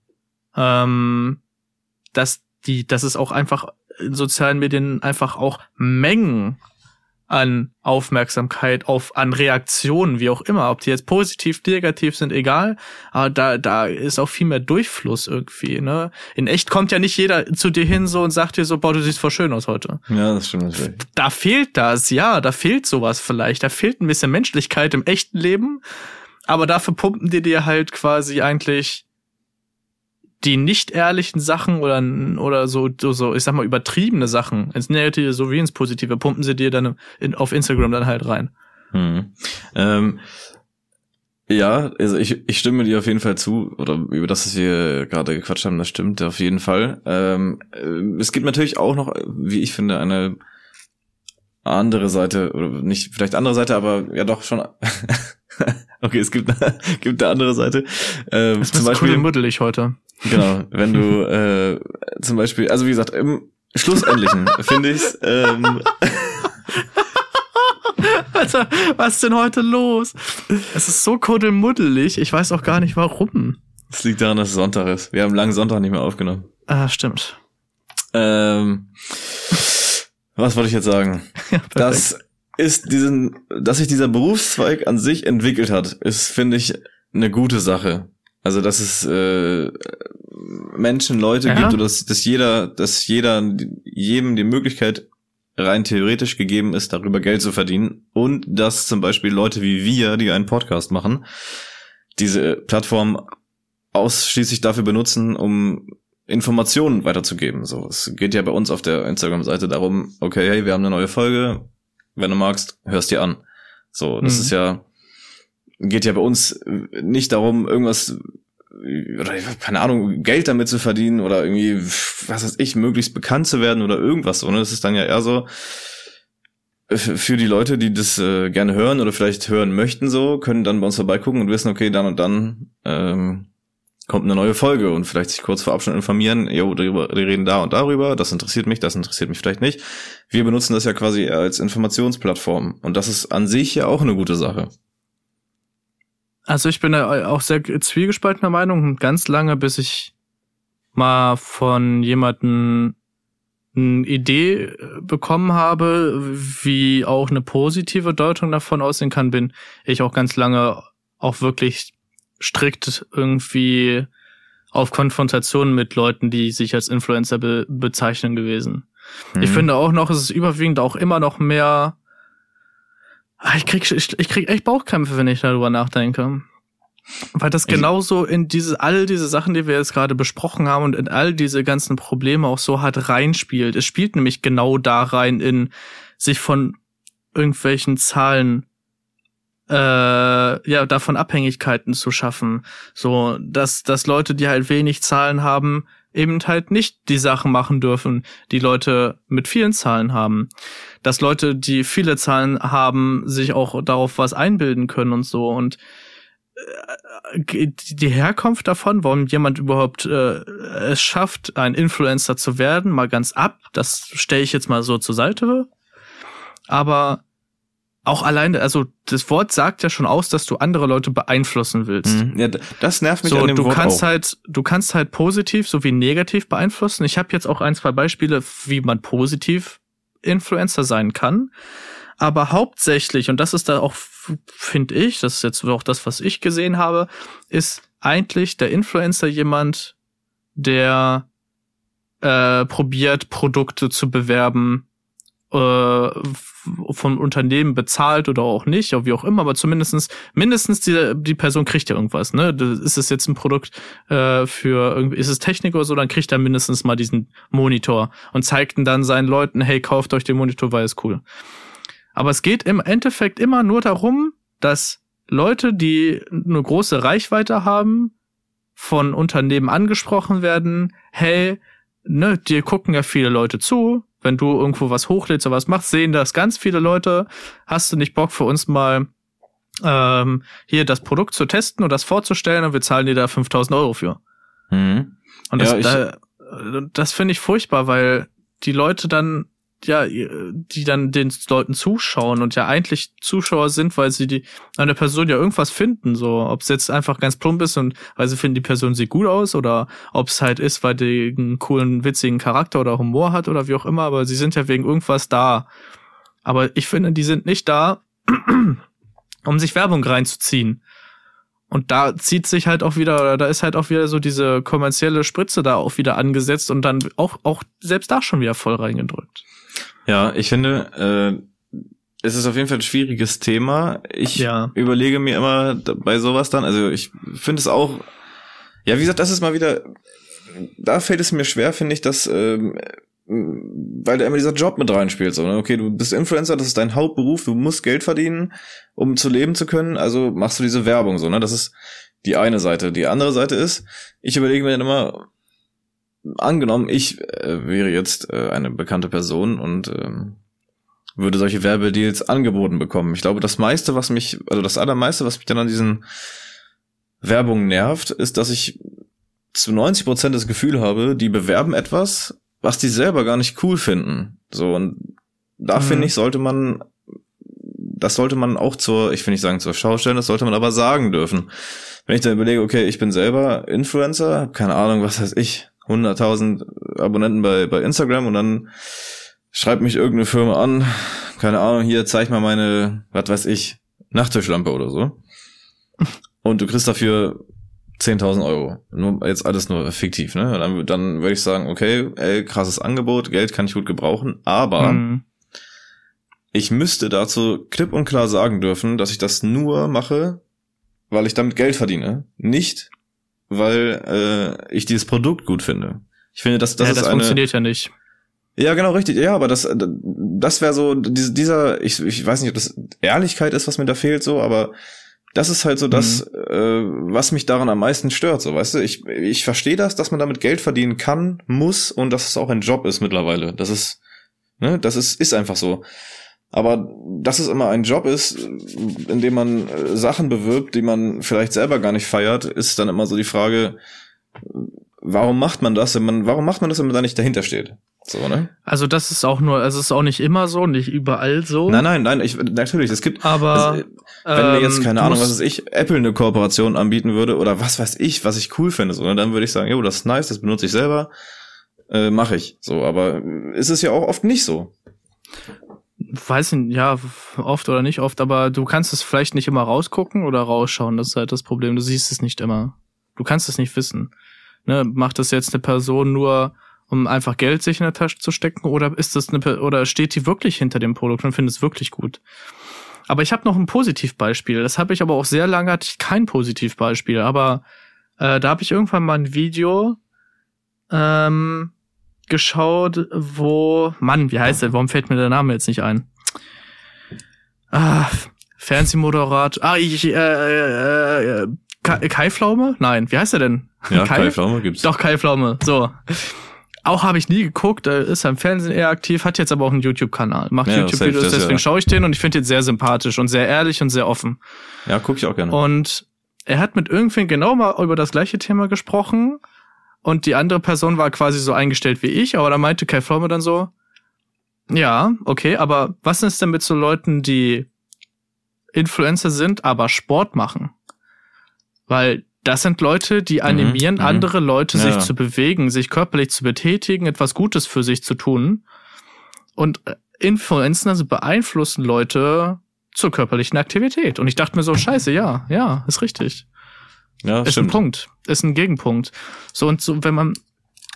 ähm, dass die, dass es auch einfach in sozialen Medien einfach auch Mengen an Aufmerksamkeit, auf, an Reaktionen, wie auch immer, ob die jetzt positiv, negativ sind, egal, aber da, da ist auch viel mehr Durchfluss irgendwie, ne? In echt kommt ja nicht jeder zu dir hin so und sagt dir so, boah, du siehst voll schön aus heute. Ja, das stimmt natürlich. Da fehlt das, ja, da fehlt sowas vielleicht, da fehlt ein bisschen Menschlichkeit im echten Leben, aber dafür pumpen die dir halt quasi eigentlich die nicht ehrlichen Sachen oder oder so so ich sag mal übertriebene Sachen ins Negative sowie ins Positive pumpen sie dir dann in, auf Instagram dann halt rein. Hm. Ähm, ja, also ich, ich stimme dir auf jeden Fall zu, oder über das, was wir gerade gequatscht haben, das stimmt auf jeden Fall. Ähm, äh, es gibt natürlich auch noch, wie ich finde, eine andere Seite, oder nicht vielleicht andere Seite, aber ja doch schon. *laughs* okay, es gibt, gibt eine andere Seite. Ähm, zum Beispiel muddelig heute. Genau, *laughs* wenn du äh, zum Beispiel, also wie gesagt, im Schlussendlichen *laughs* finde ich's. Ähm, Alter, was ist denn heute los? Es ist so kuddelmuddelig, ich weiß auch gar nicht warum. Es liegt daran, dass es Sonntag ist. Wir haben langen Sonntag nicht mehr aufgenommen. Ah, stimmt. Ähm, was wollte ich jetzt sagen? Ja, das ist diesen, dass sich dieser Berufszweig an sich entwickelt hat, ist, finde ich, eine gute Sache. Also, dass es äh, Menschen, Leute ja. gibt oder dass, dass jeder, dass jeder jedem die Möglichkeit rein theoretisch gegeben ist, darüber Geld zu verdienen und dass zum Beispiel Leute wie wir, die einen Podcast machen, diese Plattform ausschließlich dafür benutzen, um Informationen weiterzugeben. So, es geht ja bei uns auf der Instagram-Seite darum, okay, hey, wir haben eine neue Folge, wenn du magst, hörst dir an. So, das mhm. ist ja, geht ja bei uns nicht darum, irgendwas oder keine Ahnung, Geld damit zu verdienen oder irgendwie, was weiß ich, möglichst bekannt zu werden oder irgendwas, sondern es ist dann ja eher so, für die Leute, die das äh, gerne hören oder vielleicht hören möchten, so, können dann bei uns vorbeigucken und wissen, okay, dann und dann ähm, kommt eine neue Folge und vielleicht sich kurz vorab schon informieren, jo, die reden da und darüber, das interessiert mich, das interessiert mich vielleicht nicht. Wir benutzen das ja quasi als Informationsplattform und das ist an sich ja auch eine gute Sache. Also ich bin da auch sehr zwiegespaltener Meinung, ganz lange, bis ich mal von jemanden eine Idee bekommen habe, wie auch eine positive Deutung davon aussehen kann, bin ich auch ganz lange auch wirklich strikt irgendwie auf Konfrontation mit Leuten, die sich als Influencer be bezeichnen gewesen. Mhm. Ich finde auch noch, es ist überwiegend auch immer noch mehr Ah, ich krieg, ich, ich krieg echt Bauchkämpfe, wenn ich darüber nachdenke. Weil das genauso in diese, all diese Sachen, die wir jetzt gerade besprochen haben und in all diese ganzen Probleme auch so hart reinspielt. Es spielt nämlich genau da rein in sich von irgendwelchen Zahlen äh, ja davon Abhängigkeiten zu schaffen so dass dass Leute die halt wenig Zahlen haben eben halt nicht die Sachen machen dürfen, die Leute mit vielen Zahlen haben. Dass Leute, die viele Zahlen haben, sich auch darauf was einbilden können und so. Und äh, die Herkunft davon, warum jemand überhaupt äh, es schafft, ein Influencer zu werden, mal ganz ab, das stelle ich jetzt mal so zur Seite. Aber auch alleine, also das Wort sagt ja schon aus, dass du andere Leute beeinflussen willst. Mhm. Ja, das nervt mich so, an dem du Wort kannst auch. halt, du kannst halt positiv sowie negativ beeinflussen. Ich habe jetzt auch ein, zwei Beispiele, wie man positiv Influencer sein kann. Aber hauptsächlich, und das ist da auch, finde ich, das ist jetzt auch das, was ich gesehen habe, ist eigentlich der Influencer jemand, der äh, probiert, Produkte zu bewerben, äh, von Unternehmen bezahlt oder auch nicht, oder wie auch immer, aber zumindestens mindestens die, die Person kriegt ja irgendwas, ne? Ist es jetzt ein Produkt äh, für irgendwie, ist es Technik oder so, dann kriegt er mindestens mal diesen Monitor und zeigt dann seinen Leuten, hey, kauft euch den Monitor, weil es cool. Aber es geht im Endeffekt immer nur darum, dass Leute, die eine große Reichweite haben, von Unternehmen angesprochen werden, hey, ne, dir gucken ja viele Leute zu, wenn du irgendwo was hochlädst oder was machst, sehen das ganz viele Leute. Hast du nicht Bock für uns mal ähm, hier das Produkt zu testen und das vorzustellen und wir zahlen dir da 5000 Euro für? Mhm. Und das, Ja, da, das finde ich furchtbar, weil die Leute dann, ja, die dann den Leuten zuschauen und ja eigentlich Zuschauer sind, weil sie die an der Person ja irgendwas finden, so ob es jetzt einfach ganz plump ist und weil sie finden, die Person sieht gut aus oder ob es halt ist, weil die einen coolen, witzigen Charakter oder Humor hat oder wie auch immer, aber sie sind ja wegen irgendwas da. Aber ich finde, die sind nicht da, *clears throat* um sich Werbung reinzuziehen. Und da zieht sich halt auch wieder, oder da ist halt auch wieder so diese kommerzielle Spritze da auch wieder angesetzt und dann auch, auch selbst da schon wieder voll reingedrückt. Ja, ich finde, äh, es ist auf jeden Fall ein schwieriges Thema. Ich Ja. überlege mir immer bei sowas dann, also ich finde es auch, ja, wie gesagt, das ist mal wieder, da fällt es mir schwer, finde ich, dass, ähm, weil da immer dieser Job mit reinspielt. So, ne? Okay, du bist Influencer, das ist dein Hauptberuf, du musst Geld verdienen, um zu leben zu können, also machst du diese Werbung so, ne? Das ist die eine Seite. Die andere Seite ist, ich überlege mir dann immer, angenommen, ich äh, wäre jetzt äh, eine bekannte Person und ähm, würde solche Werbedeals angeboten bekommen. Ich glaube, das meiste, was mich, also das allermeiste, was mich dann an diesen Werbungen nervt, ist, dass ich zu 90 Prozent das Gefühl habe, die bewerben etwas, was die selber gar nicht cool finden. So, und da Mhm. finde ich, sollte man, das sollte man auch zur, ich will nicht sagen zur Schau stellen, das sollte man aber sagen dürfen. Wenn ich dann überlege, okay, ich bin selber Influencer, keine Ahnung, was weiß ich, 100.000 Abonnenten bei, bei Instagram und dann schreibt mich irgendeine Firma an, keine Ahnung, hier zeig mal meine, was weiß ich, Nachttischlampe oder so. Und du kriegst dafür 10.000 Euro. Nur, jetzt alles nur fiktiv, ne? Dann, dann würde ich sagen, okay, ey, krasses Angebot, Geld kann ich gut gebrauchen, aber Mhm. ich müsste dazu klipp und klar sagen dürfen, dass ich das nur mache, weil ich damit Geld verdiene. Nicht, weil äh, ich dieses Produkt gut finde. Ich finde, dass das ja, ist das eine. funktioniert ja nicht. Ja, genau, richtig. Ja, aber das, das wäre so, diese- dieser, ich, ich weiß nicht, ob das Ehrlichkeit ist, was mir da fehlt, so, aber das ist halt so das, Mhm. äh, was mich daran am meisten stört, so, weißt du? Ich, ich verstehe das, dass man damit Geld verdienen kann, muss und dass es auch ein Job ist mittlerweile. Das ist, ne, das ist, ist einfach so. Aber dass es immer ein Job ist, in dem man äh, Sachen bewirbt, die man vielleicht selber gar nicht feiert, ist dann immer so die Frage, warum macht man das, wenn man, warum macht man das, wenn man da nicht dahinter steht? So, ne? Also das ist auch nur, also es ist auch nicht immer so, nicht überall so. Nein, nein, nein, ich, natürlich, es gibt, aber es, wenn mir jetzt, ähm, keine Ahnung, was weiß ich, Apple eine Kooperation anbieten würde oder was weiß ich, was ich cool finde, so, ne, dann würde ich sagen, jo, das ist nice, das benutze ich selber, äh, mache ich, so, aber ist es ja auch oft nicht so. Weiß nicht, ja, oft oder nicht oft, aber du kannst es vielleicht nicht immer rausgucken oder rausschauen, das ist halt das Problem. Du siehst es nicht immer. Du kannst es nicht wissen. Ne, macht das jetzt eine Person nur, um einfach Geld sich in der Tasche zu stecken, oder ist das eine, oder steht die wirklich hinter dem Produkt und findet es wirklich gut? Aber ich habe noch ein Positivbeispiel. Das habe ich aber auch sehr lange hatte ich kein Positivbeispiel. Aber äh, da habe ich irgendwann mal ein Video ähm, geschaut, wo Mann, wie heißt der? Warum fällt mir der Name jetzt nicht ein? Ah, Fernsehmoderator. Ah, ich äh, äh, äh, Kai, Kai Pflaume? Nein, wie heißt er denn? Ja, Kai? Kai Pflaume gibt's. Doch, Kai Pflaume. So. Auch habe ich nie geguckt, er ist im Fernsehen eher aktiv, hat jetzt aber auch einen YouTube-Kanal. Macht Ja, YouTube-Videos, deswegen ja- schaue ich den und ich finde ihn sehr sympathisch und sehr ehrlich und sehr offen. Ja, guck ich auch gerne. Und er hat mit irgendwen genau mal über das gleiche Thema gesprochen und die andere Person war quasi so eingestellt wie ich, aber da meinte Kai Pflaume dann so, ja, okay, aber was ist denn mit so Leuten, die Influencer sind, aber Sport machen? Weil das sind Leute, die animieren mhm. andere Leute, Ja, sich zu bewegen, sich körperlich zu betätigen, etwas Gutes für sich zu tun. Und äh, Influencer also beeinflussen Leute zur körperlichen Aktivität. Und ich dachte mir so, scheiße, ja, ja, ist richtig. Ja, Ist ein stimmt. Punkt. Ist ein Gegenpunkt. So, und so, wenn man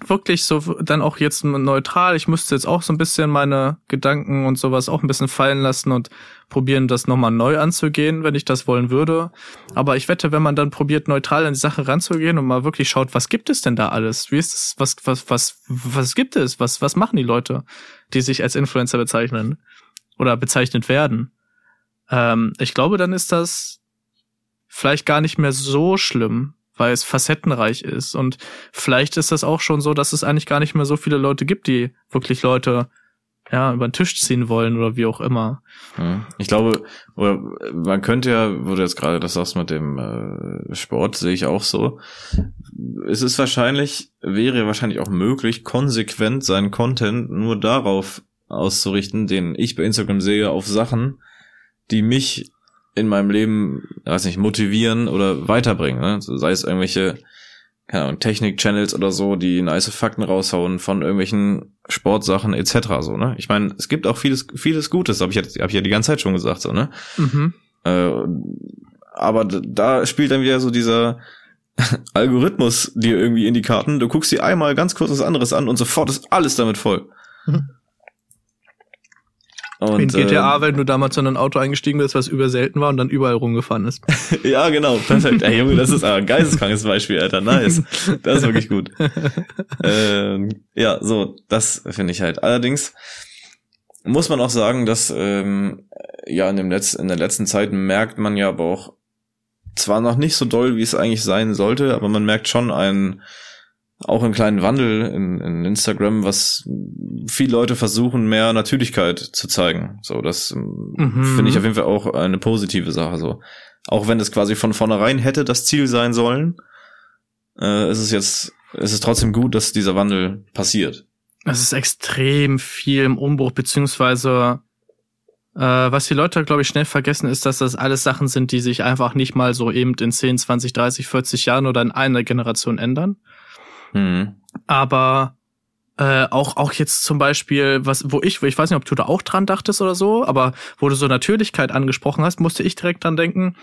wirklich so dann auch jetzt neutral, ich müsste jetzt auch so ein bisschen meine Gedanken und sowas auch ein bisschen fallen lassen und probieren, das nochmal neu anzugehen, wenn ich das wollen würde. Aber ich wette, wenn man dann probiert, neutral an die Sache ranzugehen und mal wirklich schaut, was gibt es denn da alles? Wie ist es, was, was, was, was gibt es? Was, was machen die Leute, die sich als Influencer bezeichnen? Oder bezeichnet werden? Ähm, ich glaube, dann ist das vielleicht gar nicht mehr so schlimm, weil es facettenreich ist. Und vielleicht ist das auch schon so, dass es eigentlich gar nicht mehr so viele Leute gibt, die wirklich Leute ja, über den Tisch ziehen wollen oder wie auch immer. Ich glaube, oder man könnte ja, wo du jetzt gerade das sagst mit dem äh, Sport, sehe ich auch so. Es ist wahrscheinlich, wäre wahrscheinlich auch möglich, konsequent seinen Content nur darauf auszurichten, den ich bei Instagram sehe, auf Sachen, die mich in meinem Leben, weiß nicht, motivieren oder weiterbringen. Ne? Sei es irgendwelche keine Ahnung, Technik-Channels oder so, die nice Fakten raushauen von irgendwelchen Sportsachen etc. so, ne? Ich meine, es gibt auch vieles, vieles Gutes, habe ich, jetzt, hab ich ja die ganze Zeit schon gesagt, so, ne? Mhm. Äh, aber da spielt dann wieder so dieser *laughs* Algorithmus dir irgendwie in die Karten. Du guckst dir einmal ganz kurz was anderes an und sofort ist alles damit voll. Mhm. Und, in GTA, äh, wenn du damals in ein Auto eingestiegen bist, was über selten war und dann überall rumgefahren ist. *laughs* ja, genau, perfekt. Ey, Junge, das ist ein geisteskrankes Beispiel, Alter. Nice. Das ist wirklich gut. *laughs* ähm, ja, so, das finde ich halt. Allerdings muss man auch sagen, dass ähm, ja in, dem Letz in der letzten Zeit merkt man ja aber auch zwar noch nicht so doll, wie es eigentlich sein sollte, aber man merkt schon einen auch einen kleinen Wandel in, in Instagram, was viele Leute versuchen, mehr Natürlichkeit zu zeigen. So, das Mhm. finde ich auf jeden Fall auch eine positive Sache. So, auch wenn es quasi von vornherein hätte das Ziel sein sollen, äh, ist es jetzt, ist es trotzdem gut, dass dieser Wandel passiert. Es ist extrem viel im Umbruch, beziehungsweise äh, was die Leute, glaube ich, schnell vergessen, ist, dass das alles Sachen sind, die sich einfach nicht mal so eben in 10, 20, 30, 40 Jahren oder in einer Generation ändern. Hm. Aber äh, auch auch jetzt zum Beispiel, was wo ich, ich weiß nicht, ob du da auch dran dachtest oder so, aber wo du so Natürlichkeit angesprochen hast, musste ich direkt dran denken,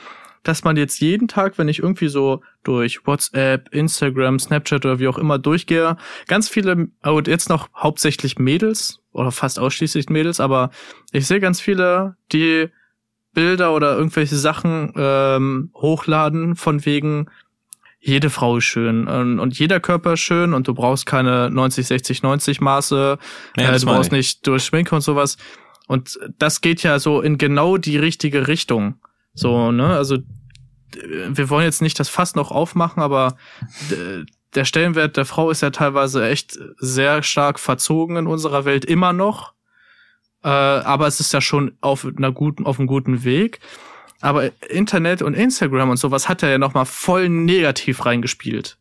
dass man jetzt jeden Tag, wenn ich irgendwie so durch WhatsApp, Instagram, Snapchat oder wie auch immer durchgehe, ganz viele, oh, jetzt noch hauptsächlich Mädels oder fast ausschließlich Mädels, aber ich sehe ganz viele, die Bilder oder irgendwelche Sachen ähm, hochladen von wegen jede Frau ist schön und, und jeder Körper ist schön und du brauchst keine 90, 60, 90 Maße, Ja, äh, du brauchst ich. nicht durch Schminke und sowas. Und das geht ja so in genau die richtige Richtung. So, ne, also wir wollen jetzt nicht das Fass noch aufmachen, aber der Stellenwert der Frau ist ja teilweise echt sehr stark verzogen in unserer Welt immer noch. Äh, aber es ist ja schon auf einer guten, auf einem guten Weg. Aber Internet und Instagram und sowas hat er ja noch mal voll negativ reingespielt.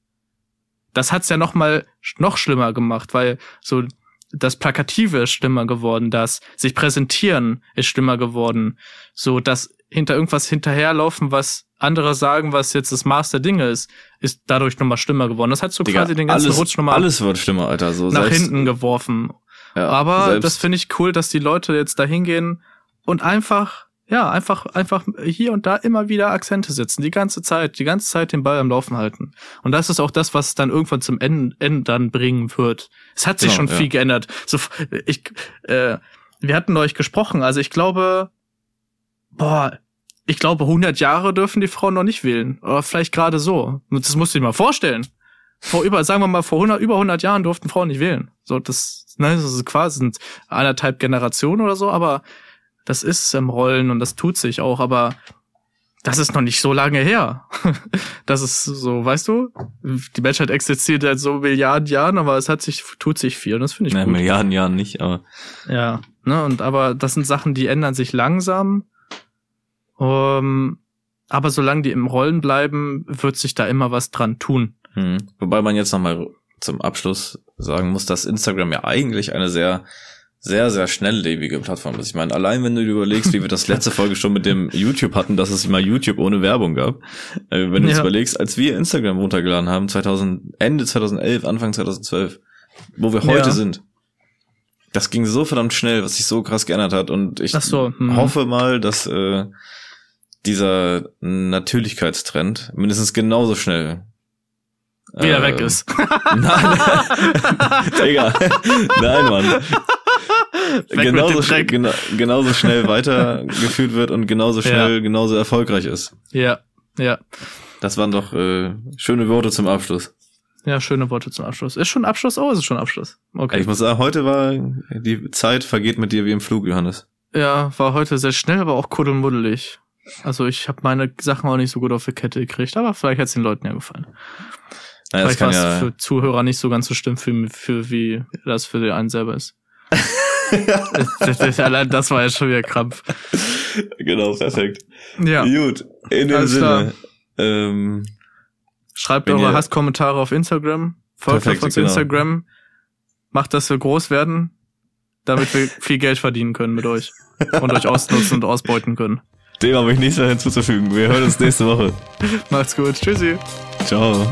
Das hat's ja noch mal sch- noch schlimmer gemacht, weil so das Plakative ist schlimmer geworden, das sich präsentieren ist schlimmer geworden, so das hinter irgendwas hinterherlaufen, was andere sagen, was jetzt das Maß der Dinge ist, ist dadurch noch mal schlimmer geworden. Das hat so Digga, quasi den ganzen alles, Rutsch noch mal alles wird schlimmer, Alter. So nach selbst, hinten geworfen. Ja, Aber selbst, das finde ich cool, dass die Leute jetzt da hingehen und einfach, ja, einfach, einfach hier und da immer wieder Akzente setzen, die ganze Zeit, die ganze Zeit den Ball am Laufen halten. Und das ist auch das, was es dann irgendwann zum Ende, Ende dann bringen wird. Es hat sich Genau, schon ja. viel geändert. So, ich, äh, wir hatten euch gesprochen, also ich glaube, boah, ich glaube, 100 Jahre dürfen die Frauen noch nicht wählen. Oder vielleicht gerade so. Das musst du dir mal vorstellen. Vor über, sagen wir mal, vor 100, über 100 Jahren durften Frauen nicht wählen. So, das, ne, das ist quasi sind anderthalb Generationen oder so, aber das ist im Rollen und das tut sich auch, aber das ist noch nicht so lange her. *laughs* Das ist so, weißt du, die Menschheit existiert seit so Milliarden Jahren, aber es hat sich, tut sich viel und das finde ich Na, gut. Milliarden Jahren nicht, aber Ja, ne, und aber das sind Sachen, die ändern sich langsam. Um, aber solange die im Rollen bleiben, wird sich da immer was dran tun. Hm. Wobei man jetzt nochmal zum Abschluss sagen muss, dass Instagram ja eigentlich eine sehr, sehr, sehr schnelllebige Plattform ist. Ich meine, allein wenn du dir überlegst, wie wir das letzte *laughs* Folge schon mit dem YouTube hatten, dass es mal YouTube ohne Werbung gab. Äh, wenn du Ja. überlegst, als wir Instagram runtergeladen haben, 2000, Ende 2011, Anfang 2012, wo wir heute Ja. sind. Das ging so verdammt schnell, was sich so krass geändert hat. Und ich so, hm. hoffe mal, dass äh, dieser Natürlichkeitstrend mindestens genauso schnell Wieder äh, weg ist. *laughs* Nein, *laughs* Digga. Nein, Mann. Genauso, sch Dreck. gena genauso schnell weitergeführt wird und genauso schnell, genauso erfolgreich ist. Ja, ja. Das waren doch äh, schöne Worte zum Abschluss. Ja, schöne Worte zum Abschluss. Ist schon Abschluss? Oh, ist es schon Abschluss. Okay. Ich muss sagen, heute war die Zeit vergeht mit dir wie im Flug, Johannes. Ja, war heute sehr schnell, aber auch kuddelmuddelig. Also ich habe meine Sachen auch nicht so gut auf die Kette gekriegt, aber vielleicht hat's den Leuten ja gefallen. Naja, vielleicht war es ja. für Zuhörer nicht so ganz so schlimm, für, für wie das für den einen selber ist. *laughs* das, das, allein das war ja schon wieder Krampf. Genau, perfekt. Ja. Gut, in dem Alles Sinne. Ähm, Schreibt eure Hasskommentare auf Instagram. Folgt Perfekt, auf uns genau. Instagram. Macht, dass wir groß werden, damit wir *laughs* viel Geld verdienen können mit euch. Und euch ausnutzen und ausbeuten können. dem habe ich nichts mehr hinzuzufügen. Wir hören uns nächste Woche. *laughs* Macht's gut. Tschüssi. Ciao.